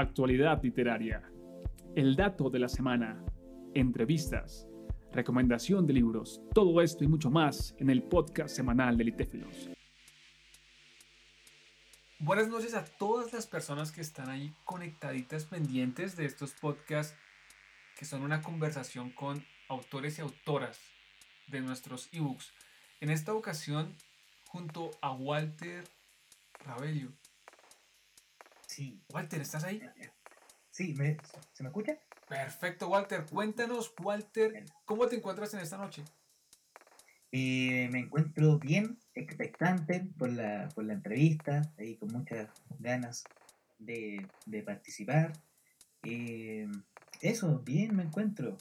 actualidad literaria, el dato de la semana, entrevistas, recomendación de libros, todo esto y mucho más en el podcast semanal de Litéfilos. Buenas noches a todas las personas que están ahí conectaditas pendientes de estos podcasts que son una conversación con autores y autoras de nuestros ebooks. En esta ocasión, junto a Walter Rabelio. Sí. Walter, ¿estás ahí? Sí, ¿me, ¿se me escucha? Perfecto, Walter. Cuéntanos, Walter, ¿cómo te encuentras en esta noche? Eh, me encuentro bien, expectante por la, por la entrevista, ahí con muchas ganas de, de participar. Eh, eso, bien me encuentro.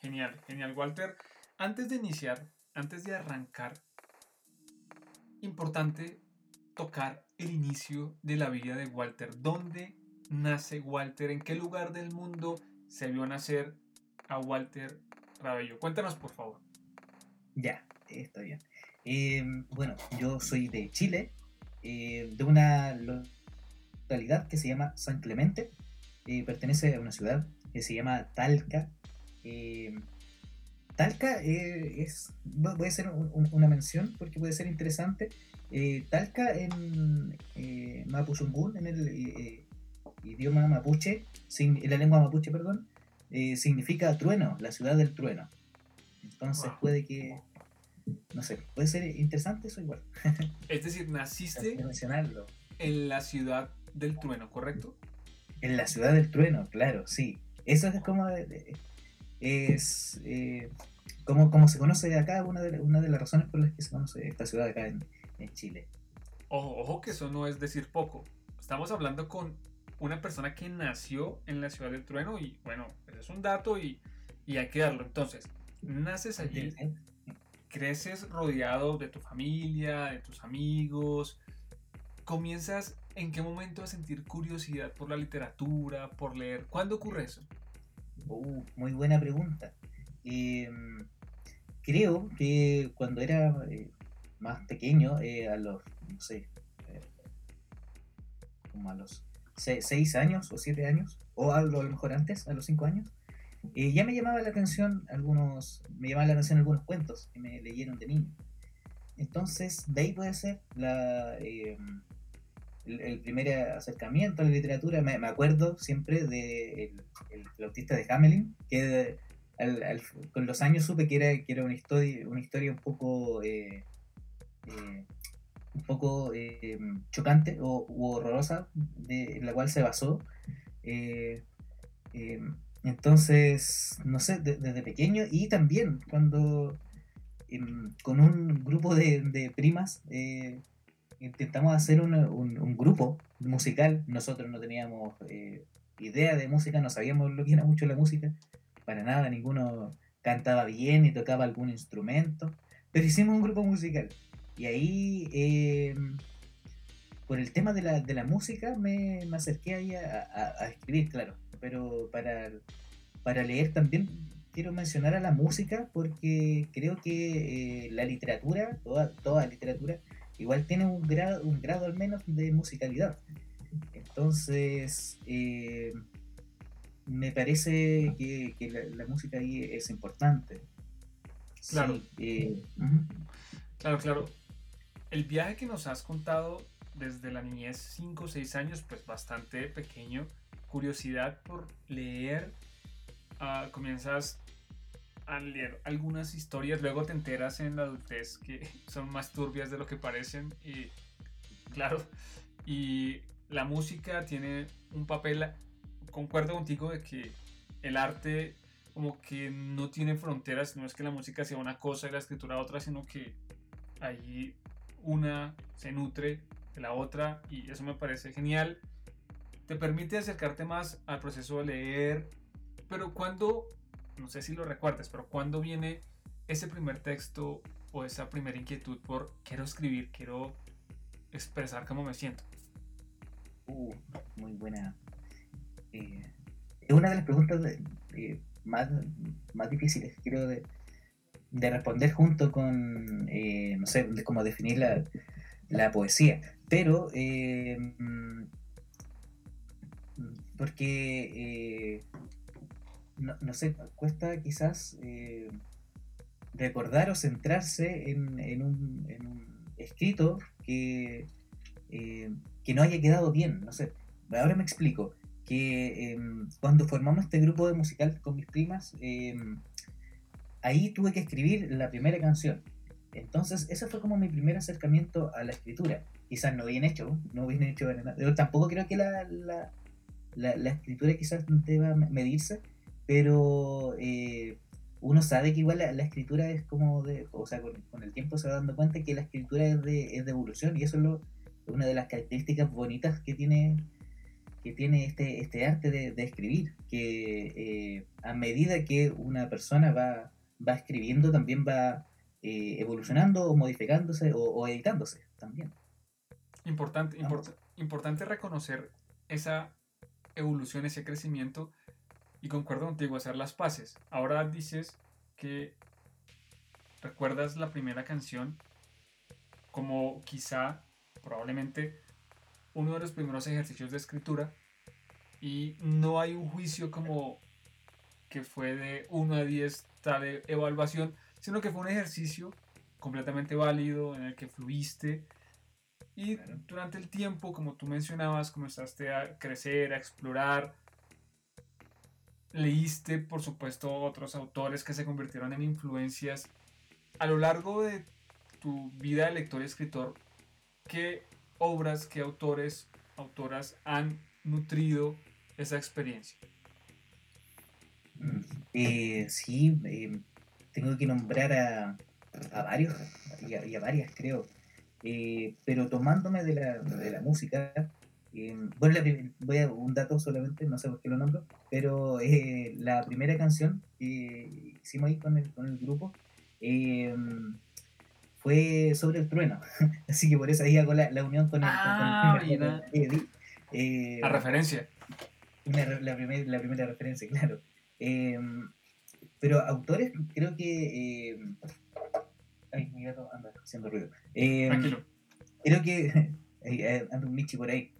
Genial, genial, Walter. Antes de iniciar, antes de arrancar, importante tocar el inicio de la vida de Walter. ¿Dónde nace Walter? ¿En qué lugar del mundo se vio nacer a Walter Rabello? Cuéntanos, por favor. Ya, está bien. Eh, bueno, yo soy de Chile, eh, de una localidad que se llama San Clemente. Eh, pertenece a una ciudad que se llama Talca. Talca es, voy a hacer una mención porque puede ser interesante. Talca en eh, Mapuzungún, en el idioma mapuche, en la lengua mapuche, perdón, significa trueno, la ciudad del trueno. Entonces puede que, no sé, puede ser interesante eso igual. Es decir, naciste mencionarlo. en la ciudad del trueno, ¿correcto? En la ciudad del trueno, claro, sí. Eso es como es eh, como, como se conoce acá, una de, una de las razones por las que se conoce esta ciudad acá en, en Chile. Ojo, ojo que eso no es decir poco. Estamos hablando con una persona que nació en la ciudad del trueno y bueno, ese es un dato y, y hay que darlo. Entonces, naces allí, creces rodeado de tu familia, de tus amigos, comienzas en qué momento a sentir curiosidad por la literatura, por leer. ¿Cuándo ocurre eso? Uh, muy buena pregunta. Em, creo que cuando era eh, más pequeño, eh, a los, no sé, eh, como a los 6 años o 7 años, o a lo mejor antes, a los 5 años, eh, ya me llamaba la atención algunos, me llamaban la atención algunos cuentos que me leyeron de niño. Entonces, de ahí puede ser la, eh, el, primer acercamiento a la literatura. Me, acuerdo siempre de el flautista de Hamelin, que con los años supe que era, que era una, historia, una historia un poco, eh, un poco chocante o u horrorosa, de, en la cual se basó. Entonces, no sé, desde pequeño y también cuando em, con un grupo de, primas eh, intentamos hacer un, grupo musical, nosotros no teníamos eh, idea de música, no sabíamos lo que era mucho la música, para nada, ninguno cantaba bien ni tocaba algún instrumento, pero hicimos un grupo musical y ahí em, por el tema de la, de la música me, me acerqué ahí a, escribir, claro, pero para, para leer también quiero mencionar a la música porque creo que eh, la literatura, toda, toda literatura, igual tiene un grado, un grado al menos de musicalidad. Entonces, eh, me parece que, la, música ahí es importante. Claro. Eh, claro, claro. El viaje que nos has contado desde la niñez, 5 o 6 años, pues bastante pequeño. Curiosidad por leer. Ah, comienzas a leer algunas historias, luego te enteras en la adultez que son más turbias de lo que parecen. Y claro, y la música tiene un papel, concuerdo contigo de que el arte como que no tiene fronteras, no es que la música sea una cosa y la escritura otra, sino que allí una se nutre de la otra y eso me parece genial. Te permite acercarte más al proceso de leer, pero cuando, no sé si lo recuerdas, pero cuando viene ese primer texto o esa primera inquietud por quiero escribir, quiero expresar cómo me siento. Uh, muy buena. Eh, es una de las preguntas más, más difíciles, creo, de, de responder junto con, eh, no sé, cómo definir la, la poesía. Pero eh, porque, eh, no, sé, cuesta quizás eh, recordar o centrarse en, un, escrito que, que no haya quedado bien, no sé. Ahora me explico, que cuando formamos este grupo de musical con mis primas, ahí tuve que escribir la primera canción. Entonces, ese fue como mi primer acercamiento a la escritura. Quizás no bien hecho, no bien hecho nada. Yo tampoco creo que la, la, la, escritura quizás deba medirse, pero eh, uno sabe que igual la, escritura es como de, o sea, con, el tiempo se va dando cuenta que la escritura es de, es de evolución y eso es una de las características bonitas que tiene que tiene este, este arte de, escribir, que eh, a medida que una persona va, va escribiendo también va eh, evolucionando o modificándose o, editándose también. Importante, importante reconocer esa evolución, ese crecimiento y concuerdo contigo, hacer las paces. Ahora dices que recuerdas la primera canción como quizá, probablemente, uno de los primeros ejercicios de escritura y no hay un juicio como que fue de 1 a 10 tal e-, evaluación, sino que fue un ejercicio completamente válido en el que fluiste y durante el tiempo, como tú mencionabas, comenzaste a crecer, a explorar, leíste, por supuesto, otros autores que se convirtieron en influencias. A lo largo de tu vida de lector y escritor, ¿qué obras, qué autores, autoras han nutrido esa experiencia? Eh, sí, eh, tengo que nombrar a, a varios y a, varias, creo. Eh, pero tomándome de la, de la música, bueno, voy a un dato solamente, no sé por qué lo nombro, pero la primera canción que hicimos ahí con el, con el grupo fue sobre el trueno. Así que por eso ahí hago la, la unión con el, ah, a referencia la, la primera referencia, claro. Em, pero autores, creo que. Eh, ay, mi gato anda haciendo ruido. Em, Tranquilo. Creo que. Eh, anda un Michi por ahí.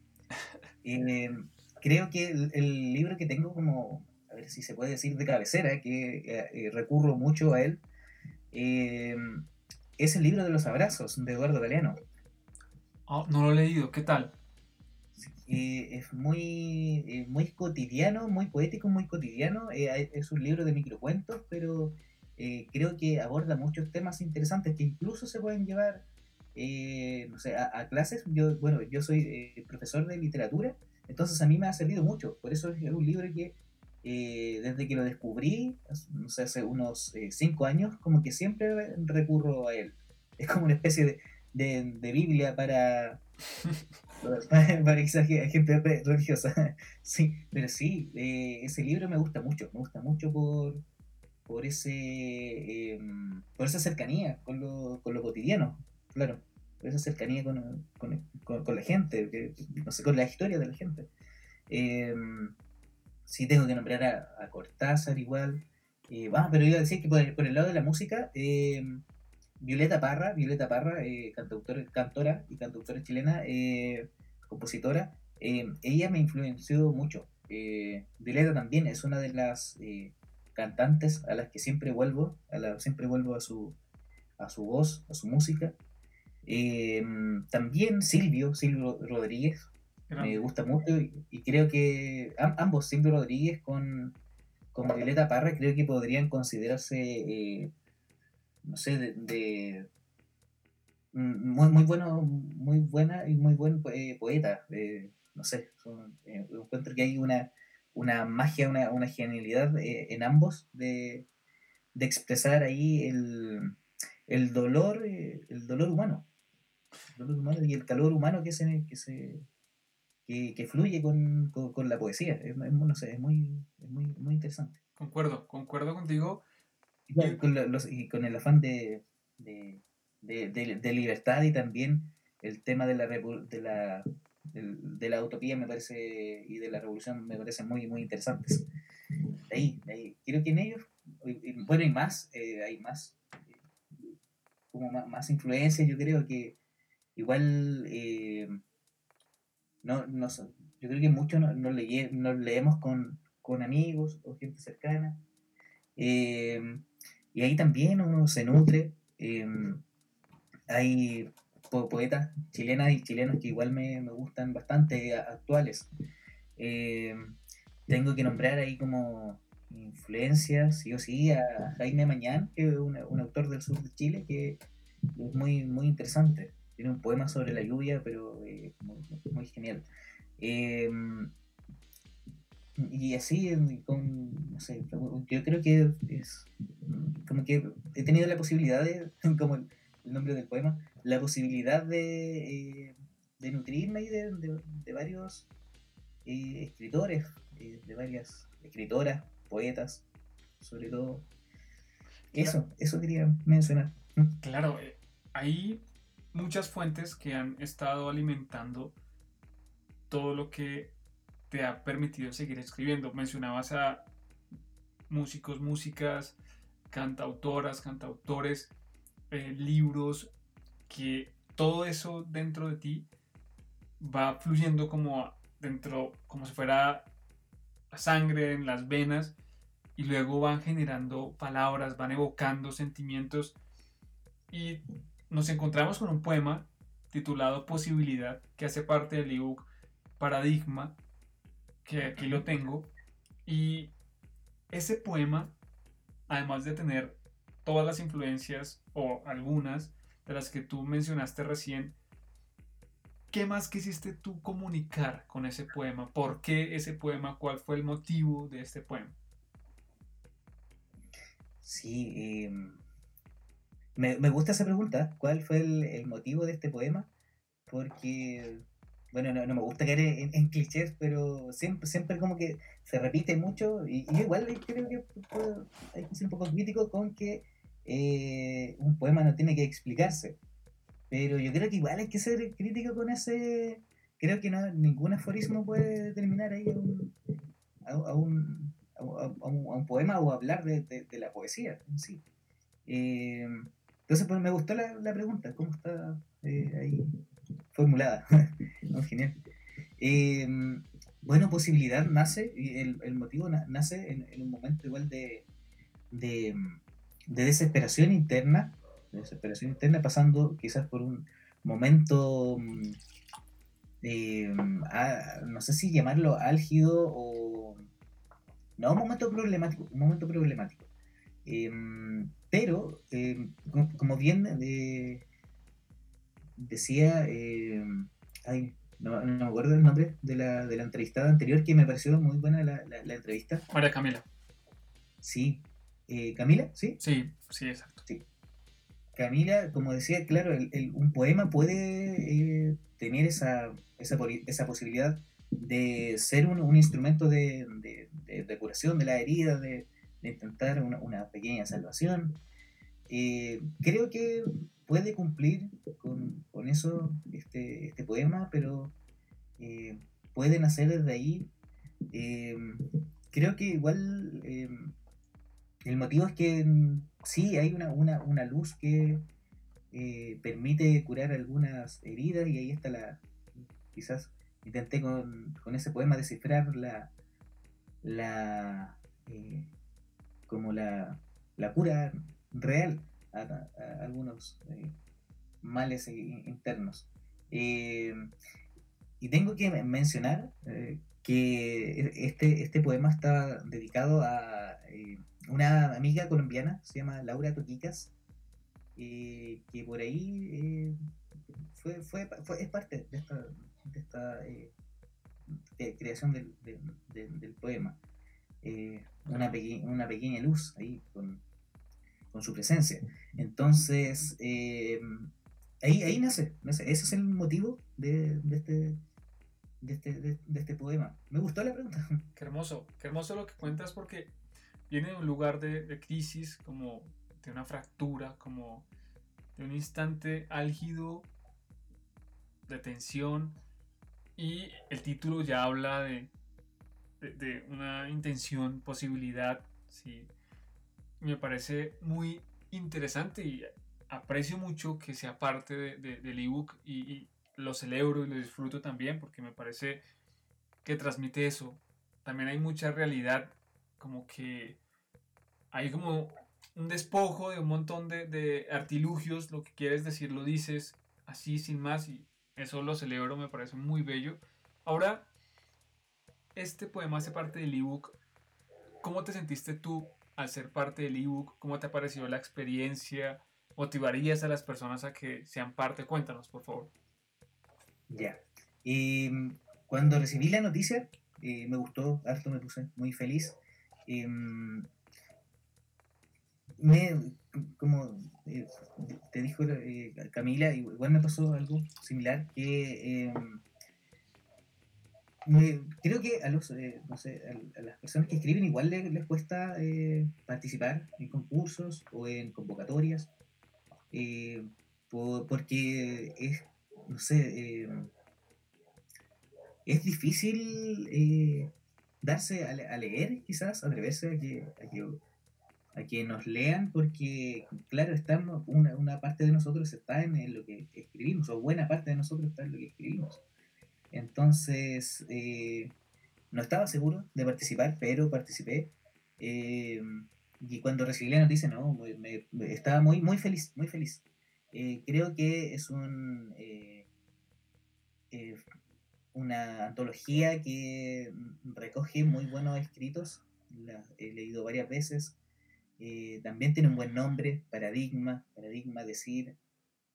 Creo que el, libro que tengo como. A ver si se puede decir de cabecera, que eh, recurro mucho a él. es el libro de los abrazos de Eduardo Galeano. Oh, no lo he leído, ¿qué tal? Eh, es muy, eh, muy cotidiano, muy poético, muy cotidiano. Eh, es un libro de microcuentos, pero creo que aborda muchos temas interesantes que incluso se pueden llevar no sé, a, clases. Yo, bueno, yo soy profesor de literatura, entonces a mí me ha servido mucho. Por eso es un libro que desde que lo descubrí, no sé, hace unos cinco años, como que siempre recurro a él. Es como una especie de, de, de Biblia para para gente religiosa. sí, pero sí, eh, ese libro me gusta mucho, me gusta mucho por, por ese em, por esa cercanía con lo, con lo cotidiano, claro, por esa cercanía con, con, la gente, no sé, con la historia de la gente. Em, sí tengo que nombrar a, Cortázar igual. Eh, pero iba a decir que por el, por el lado de la música, eh, Violeta Parra, Violeta Parra, eh, cantora y cantautora chilena, eh, compositora, eh, ella me influenció mucho. Violeta también es una de las cantantes a las que siempre vuelvo, a la, siempre vuelvo a su, a su voz, a su música. también Silvio, Silvio Rodríguez, me gusta mucho y, creo que ambos, Silvio Rodríguez con, con Violeta Parra, creo que podrían considerarse no sé, de, mm, muy, muy bueno, muy buena y muy buen eh, poeta. Eh, no sé, eh, encuentro que hay una, una magia, una, una genialidad en ambos de, expresar ahí el, el dolor, el dolor humano. El dolor humano y el calor humano que se, que se que, fluye con, la poesía. Es, no sé, es muy, es muy, muy interesante. Concuerdo, concuerdo contigo y con, el afán de, de, libertad y también el tema de la, de la, de, la utopía me parece y de la revolución me parece muy, muy interesantes. De ahí, ahí. Creo que en ellos, bueno, hay más, eh, hay más, como más, influencias, yo creo que igual, eh, no, no, yo creo que muchos nos, nos, leemos con, con, amigos o gente cercana. Em, y ahí también uno se nutre. Em, hay poetas chilenas y chilenos que igual me, me gustan bastante, actuales. Em, tengo que nombrar ahí como influencias, sí o sí, a Jaime Mañán, que es un, un autor del sur de Chile que es muy, muy interesante. Tiene un poema sobre la lluvia, pero eh, muy, genial. Em, y así, con, no sé, yo creo que es como que he tenido la posibilidad de, como el, nombre del poema, la posibilidad de, eh, de nutrirme de, de, varios eh, escritores, de varias escritoras, poetas, sobre todo. Eso, eso quería mencionar. Claro, hay muchas fuentes que han estado alimentando todo lo que te ha permitido seguir escribiendo. Mencionabas a músicos, músicas, cantautoras, cantautores, eh, libros, que todo eso dentro de ti va fluyendo como dentro, como si fuera sangre en las venas y luego van generando palabras, van evocando sentimientos y nos encontramos con un poema titulado Posibilidad, que hace parte del ebook Paradigma, que aquí lo tengo. Y ese poema, además de tener todas las influencias o algunas de las que tú mencionaste recién, ¿qué más quisiste tú comunicar con ese poema? ¿Por qué ese poema? ¿Cuál fue el motivo de este poema? Sí, eh, me, me, gusta esa pregunta. ¿Cuál fue el, motivo de este poema? Porque, bueno, no, me gusta caer en, clichés, pero siempre, siempre como que se repite mucho. Y, igual creo que hay que ser un poco crítico con que eh, un poema no tiene que explicarse. Pero yo creo que igual hay que ser crítico con ese. Creo que no, ningún aforismo puede determinar ahí a un, a un, poema o hablar de, de, la poesía en sí. Eh, entonces, pues me gustó la, la pregunta, cómo está eh, ahí formulada. genial. Eh, bueno, posibilidad nace, el, el motivo nace en, un momento igual de, de, desesperación interna, desesperación interna, pasando quizás por un momento, eh, no sé si llamarlo álgido o... No, un momento problemático, un momento problemático. Pero, eh, como bien eh, decía, eh, no, me acuerdo el nombre de la, de la entrevistada anterior, que me pareció muy buena la, la, entrevista. María Camila. Sí. ¿Camila? ¿Sí? Sí, sí, exacto. Sí. Camila, como decía, claro, el, un poema puede tener esa, esa, esa, posibilidad de ser un, un instrumento de, de, de, curación de la herida, de, de intentar una, una pequeña salvación. Eh, creo que puede cumplir con, con eso este, este, poema, pero eh, pueden hacer desde ahí. Eh, creo que igual el motivo es que mm, sí hay una, una, una luz que permite curar algunas heridas y ahí está la... Quizás intenté con, con ese poema descifrar la... la como la, la cura real algunos eh, males internos. Eh, y tengo que mencionar eh, que este, este poema está dedicado a una amiga colombiana, se llama Laura Toquicas, que por ahí fue, fue, es parte de esta, de esta creación del, del poema. Eh, una, una pequeña luz ahí con, con su presencia. Entonces, eh, ahí, ahí nace, ese es el motivo de, de este, de este, de, este poema. Me gustó la pregunta. Qué hermoso, qué hermoso lo que cuentas porque viene de un lugar de, de, crisis, como de una fractura, como de un instante álgido de tensión y el título ya habla de de, una intención, posibilidad, sí, me parece muy interesante y aprecio mucho que sea parte de, del ebook y, lo celebro y lo disfruto también porque me parece que transmite eso. También hay mucha realidad, como que hay como un despojo de un montón de, de artilugios, lo que quieres decir lo dices así sin más y eso lo celebro, me parece muy bello. Ahora, este poema hace parte del ebook. ¿Cómo te sentiste tú al ser parte del ebook? ¿Cómo te ha parecido la experiencia? ¿Motivarías a las personas a que sean parte? Cuéntanos, por favor. Ya. Em, cuando recibí la noticia, eh, me gustó, harto me puse muy feliz. Em, me, como eh, te dijo eh, Camila, igual me pasó algo similar, que creo que a, los, no sé, a, las personas que escriben igual les, cuesta participar en concursos o en convocatorias, porque es, no sé, es difícil eh, darse a, leer, quizás, atreverse a que, a que, nos lean, porque, claro, estamos, una, una parte de nosotros está en, lo que escribimos, o buena parte de nosotros está en lo que escribimos. Entonces, eh, no estaba seguro de participar, pero participé. Eh, y cuando recibí la noticia, no, me, estaba muy, muy feliz, muy feliz. creo que es un una antología que recoge muy buenos escritos, he leído varias veces. Eh, también tiene un buen nombre, Paradigma, Paradigma, decir,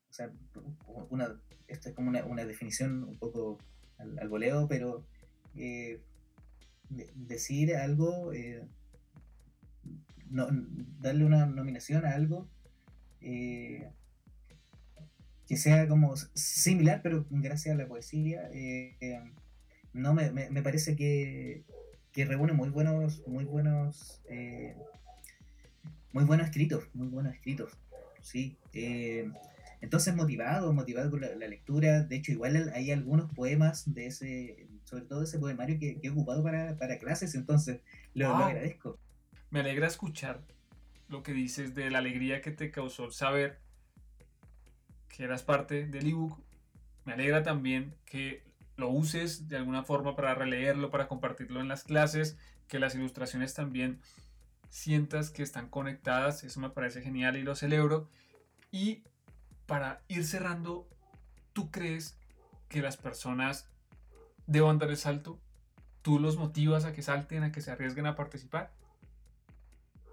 o sea, una, esto es como una, definición un poco al, voleo, pero eh, decir algo, eh, darle una nominación a algo que sea como similar, pero gracias a la poesía, eh, no me, me, parece que, que, reúne muy buenos, muy buenos, eh, muy buenos escritos, muy buenos escritos, sí. Entonces motivado, motivado con la, lectura, de hecho igual hay algunos poemas de ese, sobre todo ese poemario que, he ocupado para, para, clases, entonces lo, lo agradezco. Me alegra escuchar lo que dices de la alegría que te causó saber que eras parte del ebook. Me alegra también que lo uses de alguna forma para releerlo, para compartirlo en las clases, que las ilustraciones también sientas que están conectadas. Eso me parece genial y lo celebro. Y para ir cerrando, ¿tú crees que las personas deban dar el salto? ¿Tú los motivas a que salten, a que se arriesguen a participar?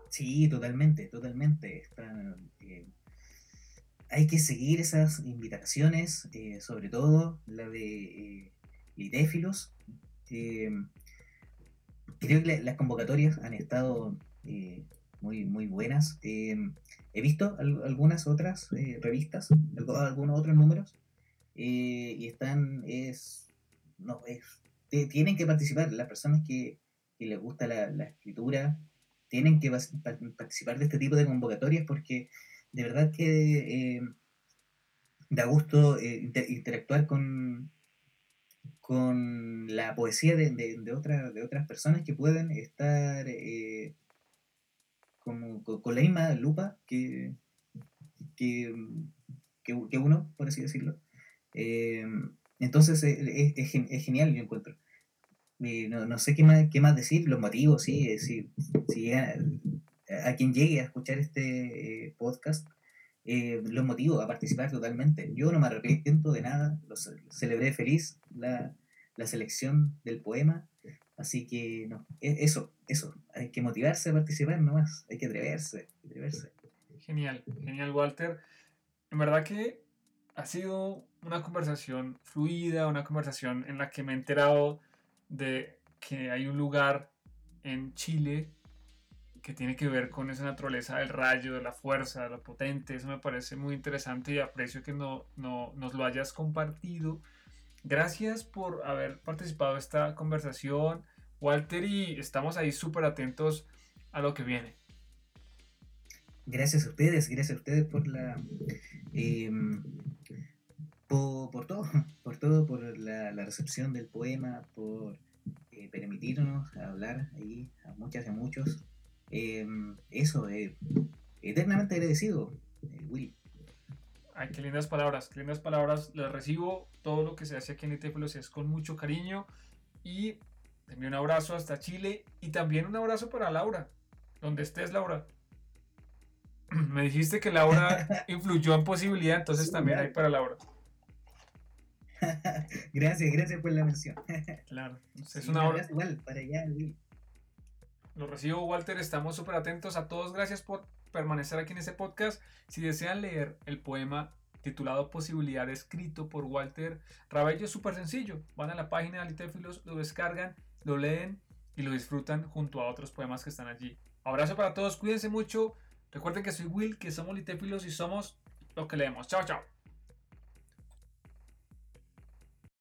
Sí, totalmente, totalmente. Eh, hay que seguir esas invitaciones, eh, sobre todo la de eh, Lidéfilos. Eh, creo que las convocatorias han estado muy, muy buenas. he visto algunas otras revistas, algunos otros números, y están, es, no, es, tienen que participar las personas que, les gusta la, la escritura, tienen que participar de este tipo de convocatorias porque de verdad que eh, da gusto eh, interactuar con, con la poesía de, de, de otras personas que pueden estar eh, como, con, la misma lupa que, que, uno, por así decirlo. entonces es, es, genial, yo encuentro. No, no, sé qué más, qué más decir, los motivos, sí, si, si a quien llegue a escuchar este eh, podcast, eh, los motivo a participar totalmente. Yo no me arrepiento de nada, lo celebré feliz la, la, selección del poema, así que no, e, eso, eso, hay que motivarse a participar nomás, hay que atreverse, atreverse. Genial, genial Walter. En verdad que ha sido una conversación fluida, una conversación en la que me he enterado de que hay un lugar en Chile que tiene que ver con esa naturaleza del rayo, de la fuerza, de lo potente. Eso me parece muy interesante y aprecio que no, no, nos lo hayas compartido. Gracias por haber participado en esta conversación, Walter, y estamos ahí súper atentos a lo que viene. Gracias a ustedes, gracias a ustedes por la... Em, por, todo, por todo, por la, recepción del poema, por eh, permitirnos hablar ahí a muchas y a muchos Em, eso, eh, eternamente agradecido, eh, Will. Ay, qué lindas palabras, lindas palabras. Las recibo. Todo lo que se hace aquí en Etéfilos es con mucho cariño. Y Te envío un abrazo hasta Chile y también un abrazo para Laura. Donde estés, Laura. Me dijiste que Laura influyó en posibilidad, entonces también hay para Laura. gracias, gracias por la mención. claro, es una hora. Igual, para allá, Lo recibo, Walter. Estamos súper atentos a todos. Gracias por permanecer aquí en este podcast. Si desean leer el poema titulado Posibilidad, escrito por Walter Rabello, es súper sencillo. Van a la página de Alitéfilos, lo descargan, lo leen y lo disfrutan junto a otros poemas que están allí. Abrazo para todos, cuídense mucho. Recuerden que soy Will, que somos Litéfilos y somos lo que leemos. Chao, chao.